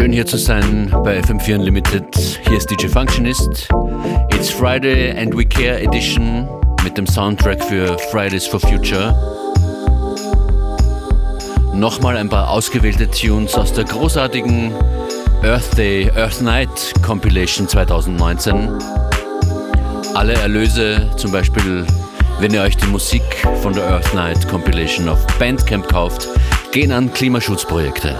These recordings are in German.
Schön hier zu sein bei FM4 Unlimited. Hier ist DJ Functionist. It's Friday and We Care Edition mit dem Soundtrack für Fridays for Future. Nochmal ein paar ausgewählte Tunes aus der großartigen Earth Day, Earth Night Compilation 2019. Alle Erlöse, zum Beispiel wenn ihr euch die Musik von der Earth Night Compilation auf Bandcamp kauft, gehen an Klimaschutzprojekte.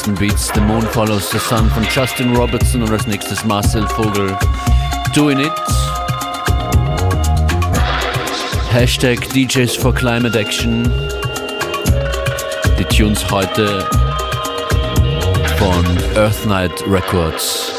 Relaxten Beats. The Moon Follows the Sun von Justin Robertson und als nächstes Marcel Vogel. Doing It. Hashtag DJs for Climate Action. Die Tunes heute von Earth Night Records.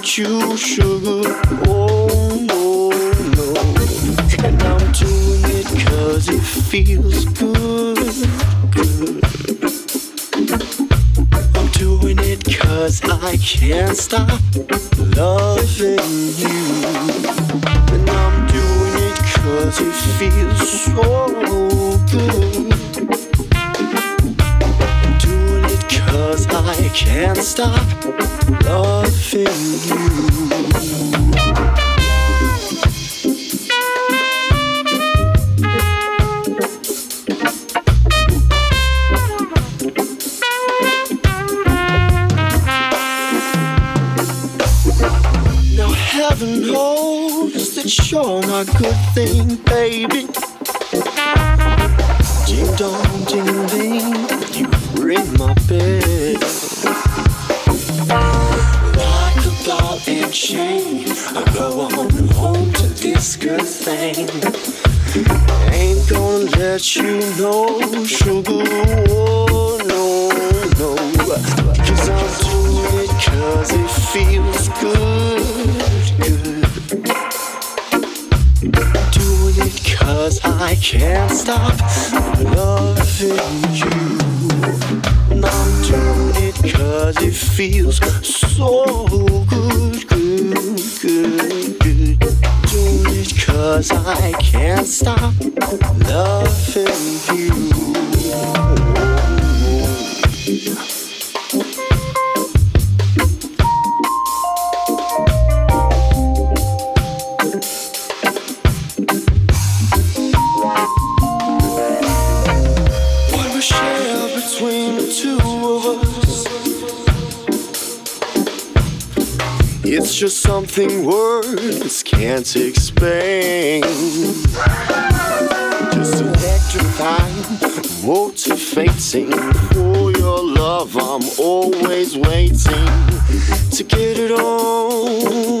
Without you, sugar. Oh, heaven knows that you're my good thing, baby. Ding dong, ding ding, you ring my bell. chain. I go on home to this good thing. Ain't gonna let you know, sugar. Oh, no, no. Cause I'm doing it cause it feels good, cause I can't stop loving you. I'm doing it cause it feels so good good, good. Do it cause I can't stop loving you. Something words can't explain. Just electrifying, motivating for your love. I'm always waiting to get it on,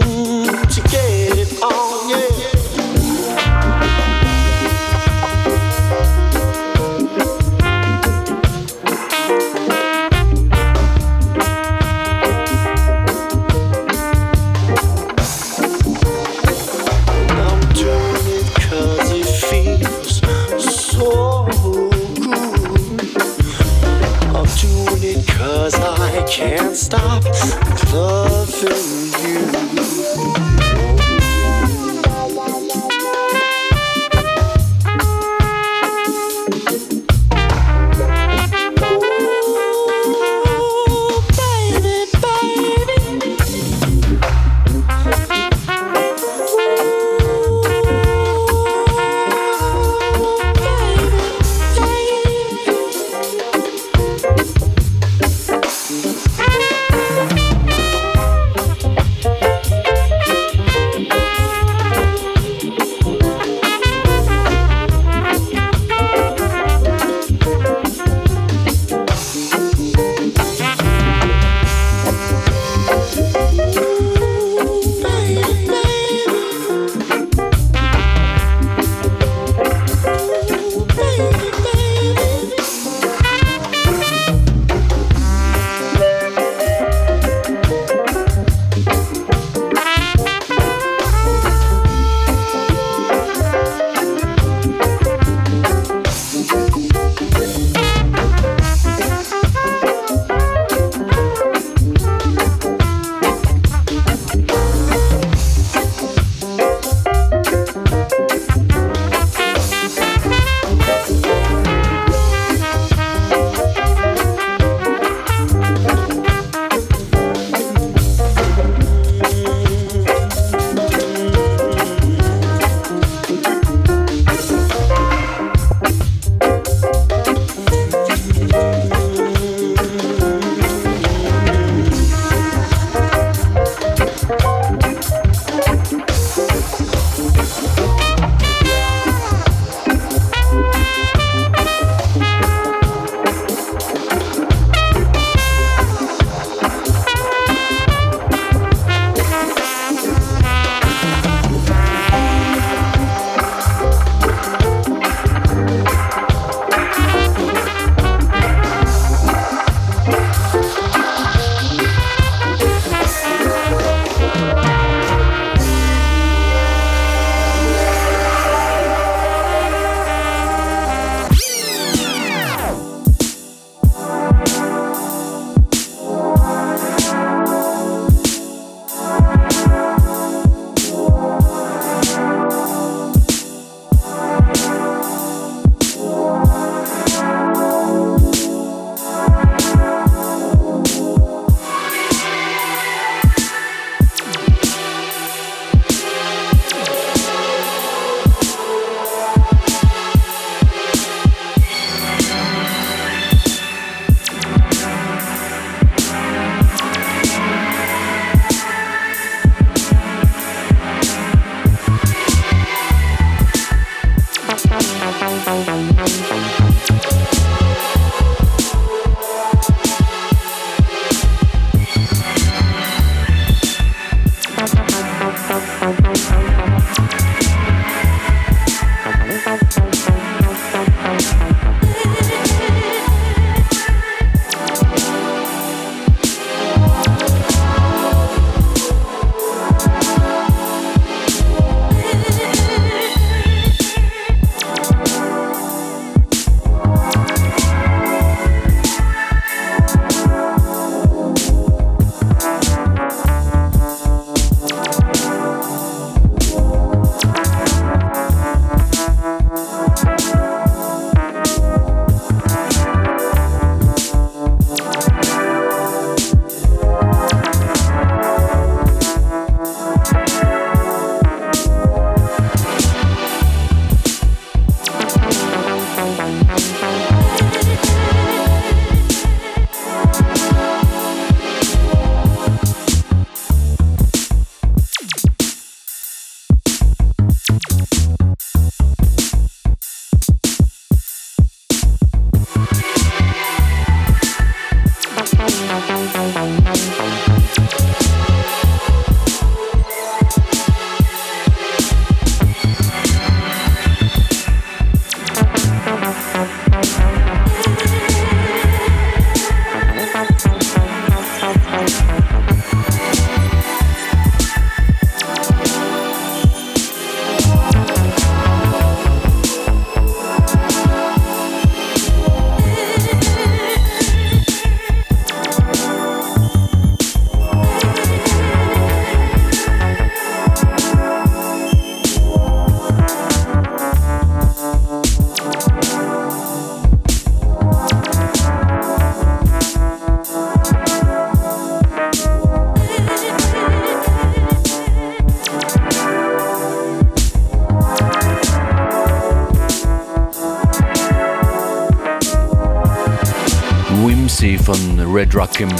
Rockim.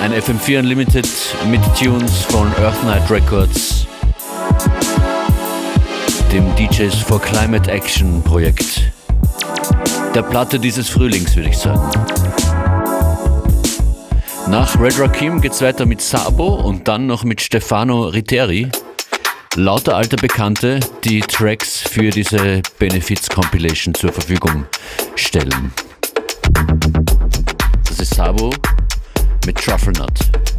Ein FM4 Unlimited mit Tunes von Earth Night Records, dem DJs for Climate Action Projekt. Der Platte dieses Frühlings, würde ich sagen. Nach Red Rakim geht's weiter mit Sabo und dann noch mit Stefano Riteri. Lauter alte Bekannte, die Tracks für diese Benefits Compilation zur Verfügung stellen. Das ist Sabo mit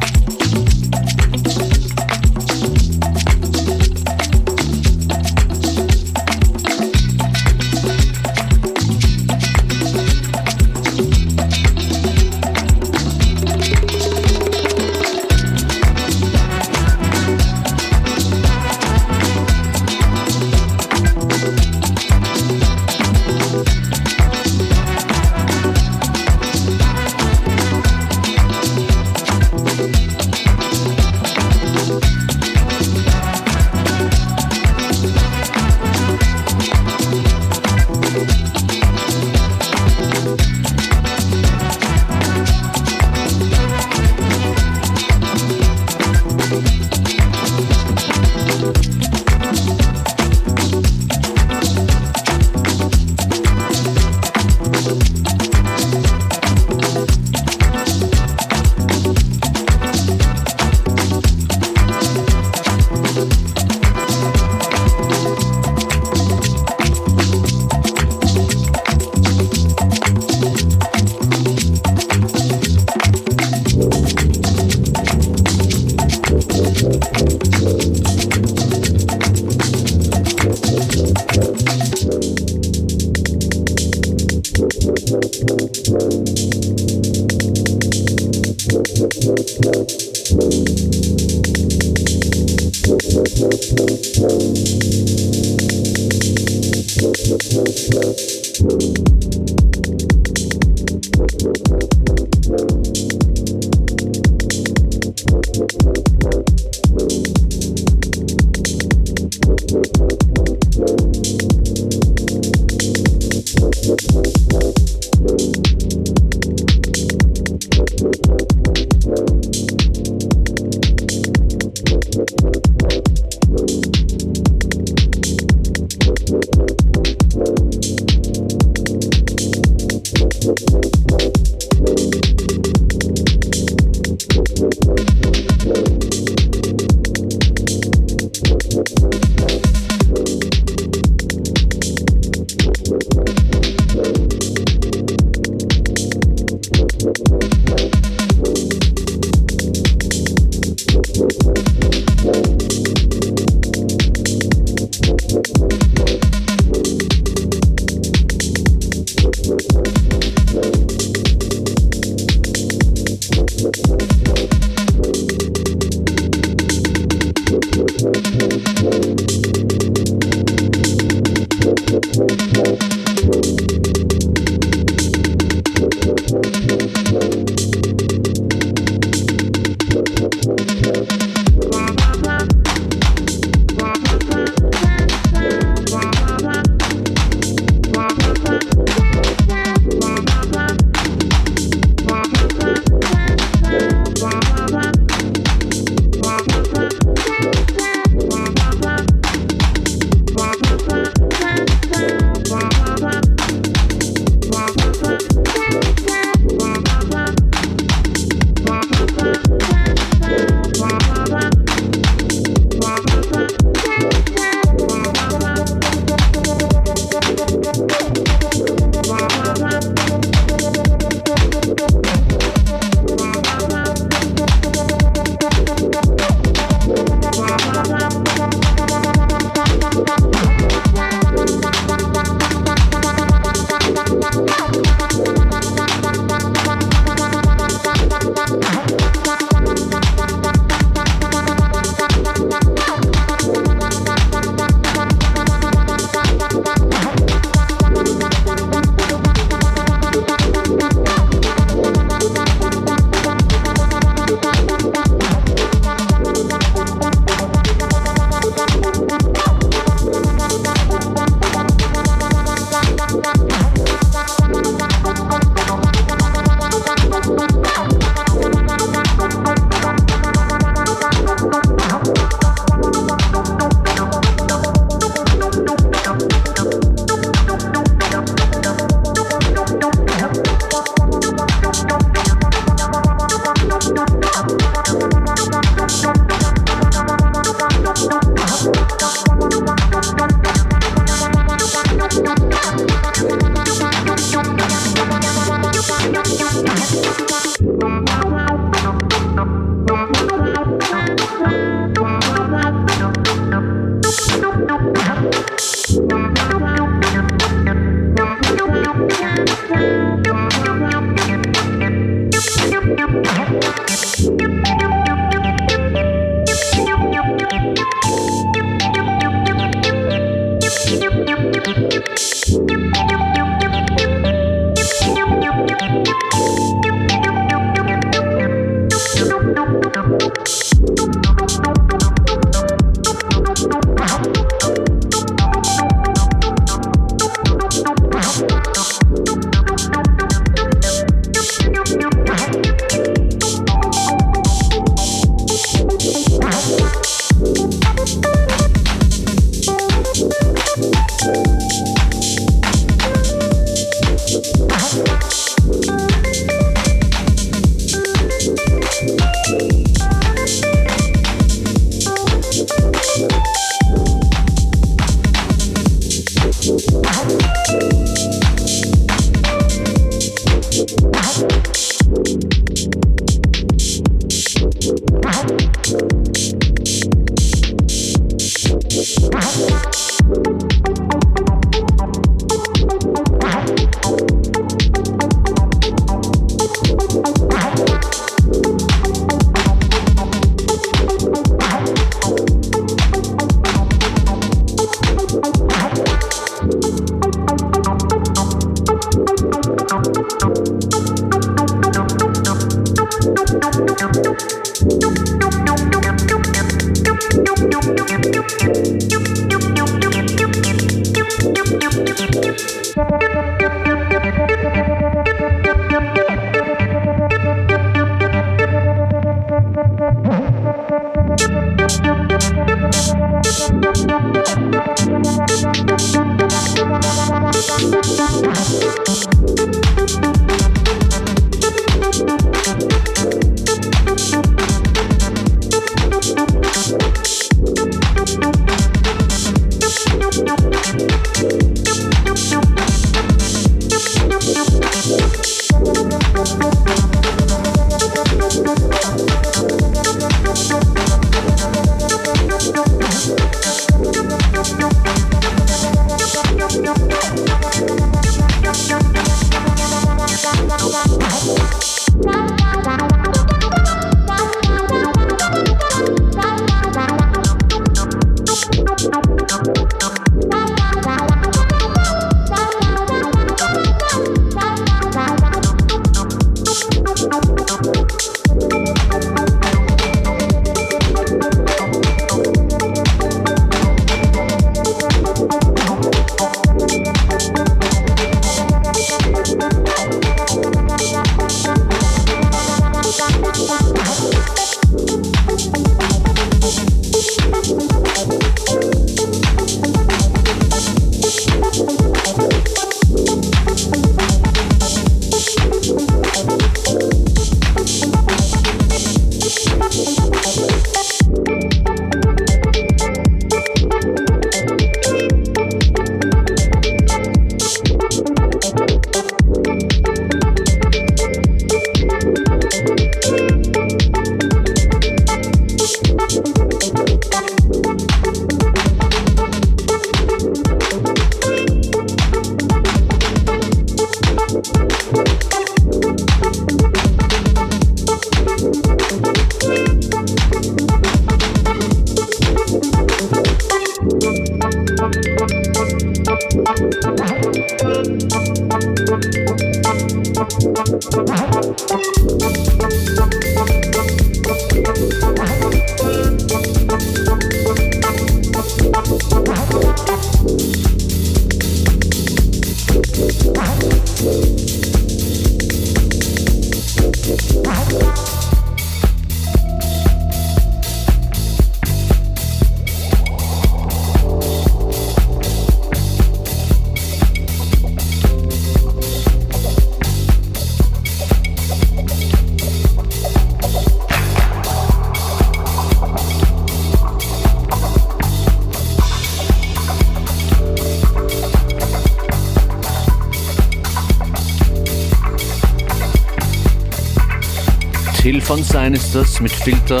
Von Sein ist das mit Filter.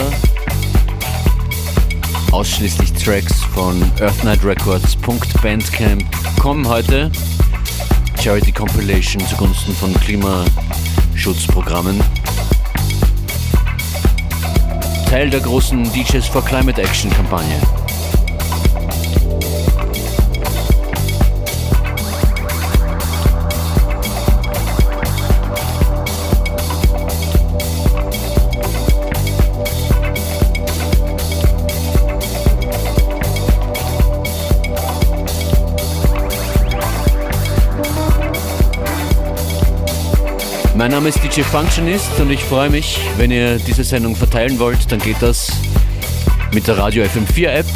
Ausschließlich Tracks von earthnightrecords.bandcamp.com heute. Charity Compilation zugunsten von Klimaschutzprogrammen. Teil der großen DJs for Climate Action Kampagne. Mein Name ist DJ Functionist und ich freue mich, wenn ihr diese Sendung verteilen wollt, dann geht das mit der Radio FM4 App.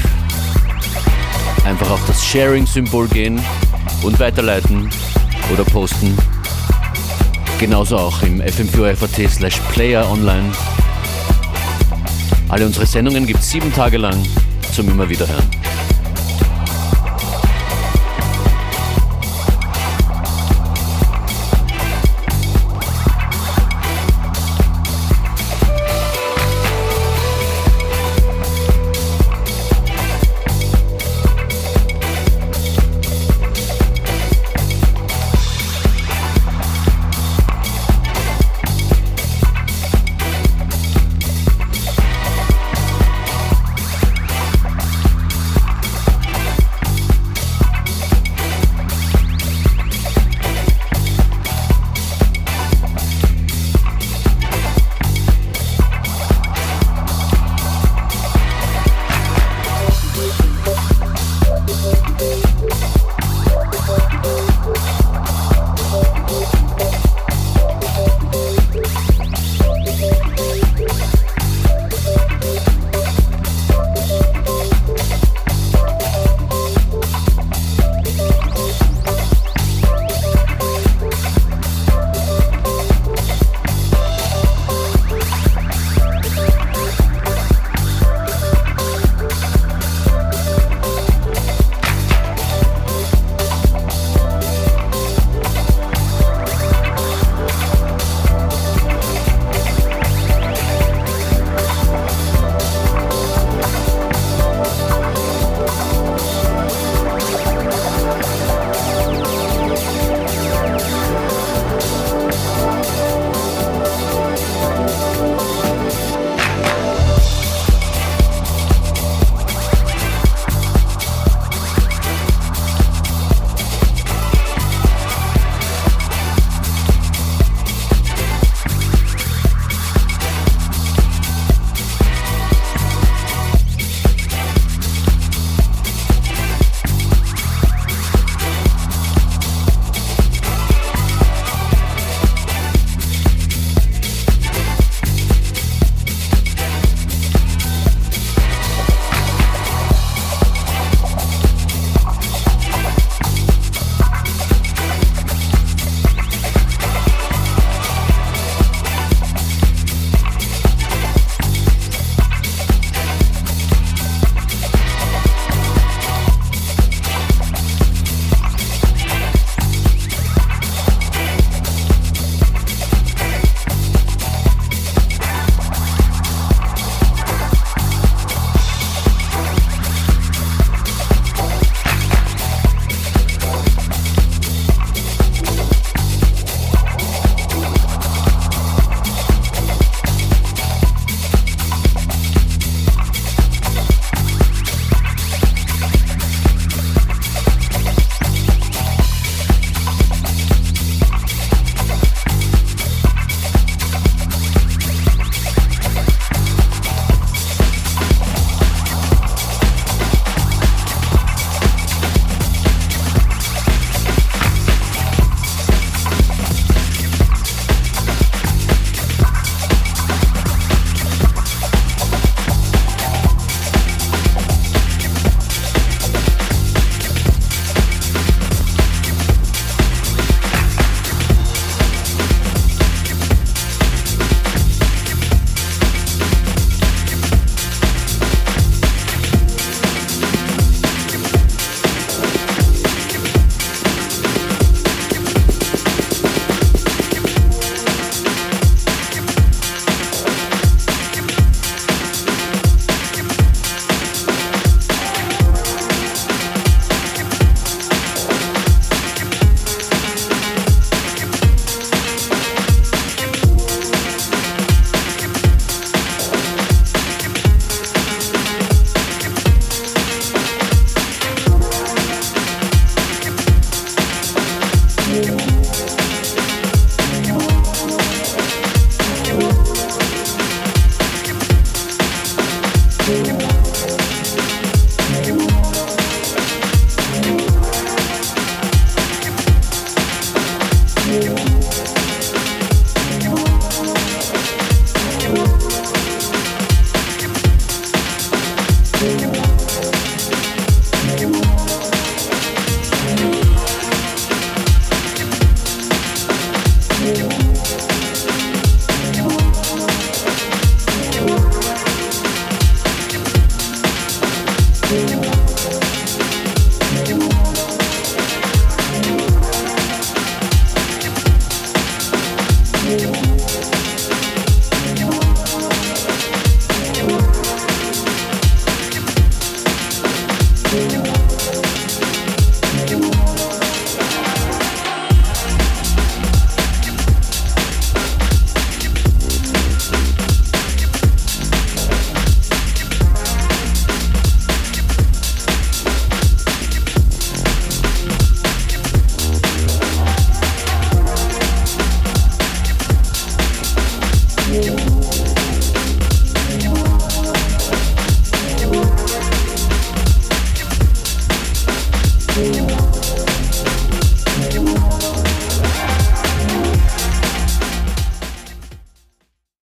Einfach auf das Sharing-Symbol gehen und weiterleiten oder posten. Genauso auch im fm4 slash player online. Alle unsere Sendungen gibt es sieben Tage lang zum immer wieder hören.